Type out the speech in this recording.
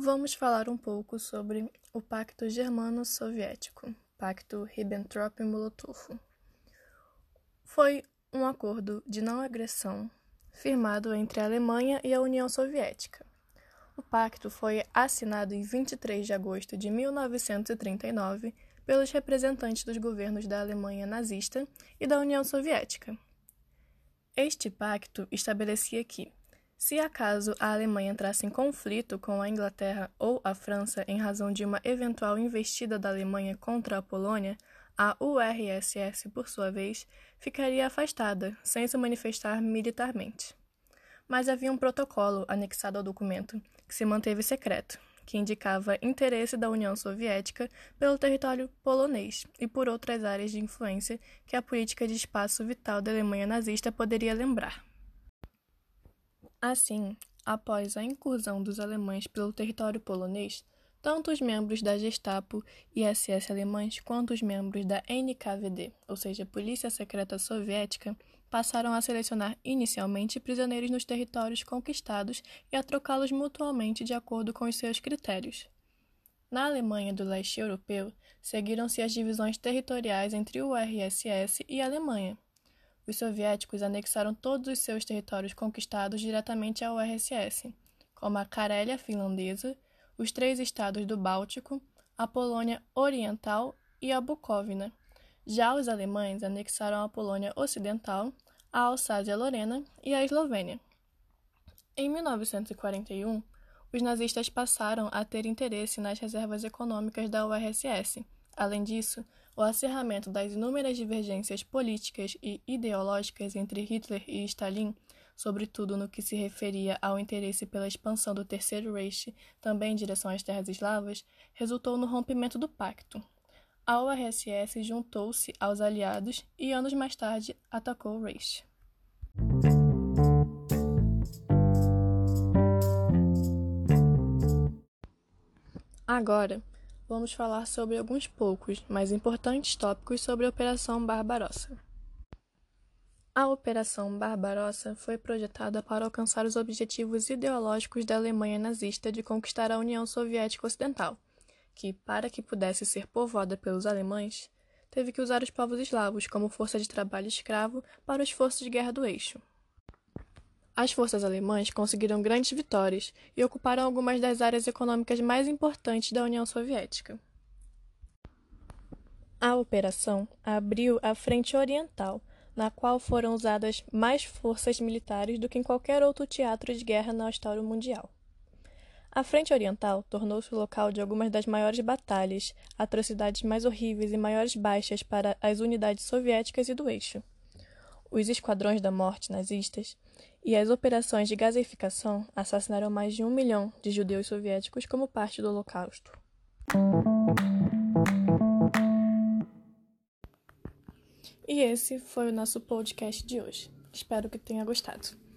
Vamos falar um pouco sobre o Pacto Germano-Soviético, Pacto Ribbentrop-Molotov. Foi um acordo de não agressão firmado entre a Alemanha e a União Soviética. O pacto foi assinado em 23 de agosto de 1939 pelos representantes dos governos da Alemanha nazista e da União Soviética. Este pacto estabelecia que, se acaso a Alemanha entrasse em conflito com a Inglaterra ou a França em razão de uma eventual investida da Alemanha contra a Polônia, a URSS, por sua vez, ficaria afastada, sem se manifestar militarmente. Mas havia um protocolo anexado ao documento, que se manteve secreto, que indicava interesse da União Soviética pelo território polonês e por outras áreas de influência que a política de espaço vital da Alemanha nazista poderia lembrar. Assim, após a incursão dos alemães pelo território polonês, tanto os membros da Gestapo e SS alemães quanto os membros da NKVD, ou seja, Polícia Secreta Soviética, passaram a selecionar inicialmente prisioneiros nos territórios conquistados e a trocá-los mutuamente de acordo com os seus critérios. Na Alemanha do leste europeu, seguiram-se as divisões territoriais entre o URSS e a Alemanha, os soviéticos anexaram todos os seus territórios conquistados diretamente ao URSS, como a Carélia finlandesa, os três estados do Báltico, a Polônia Oriental e a Bucóvina. Já os alemães anexaram a Polônia Ocidental, a Alsácia-Lorena e a Eslovênia. Em 1941, os nazistas passaram a ter interesse nas reservas econômicas da URSS. Além disso, o acirramento das inúmeras divergências políticas e ideológicas entre Hitler e Stalin, sobretudo no que se referia ao interesse pela expansão do Terceiro Reich, também em direção às terras eslavas, resultou no rompimento do pacto. A URSS juntou-se aos aliados e, anos mais tarde, atacou o Reich. Agora, vamos falar sobre alguns poucos, mas importantes tópicos sobre a Operação Barbarossa. A Operação Barbarossa foi projetada para alcançar os objetivos ideológicos da Alemanha nazista de conquistar a União Soviética Ocidental, que, para que pudesse ser povoada pelos alemães, teve que usar os povos eslavos como força de trabalho escravo para os esforços de guerra do eixo. As forças alemãs conseguiram grandes vitórias e ocuparam algumas das áreas econômicas mais importantes da União Soviética. A operação abriu a Frente Oriental, na qual foram usadas mais forças militares do que em qualquer outro teatro de guerra na história mundial. A Frente Oriental tornou-se o local de algumas das maiores batalhas, atrocidades mais horríveis e maiores baixas para as unidades soviéticas e do eixo. Os esquadrões da morte nazistas e as operações de gasificação assassinaram mais de um milhão de judeus soviéticos como parte do Holocausto. E esse foi o nosso podcast de hoje. Espero que tenha gostado.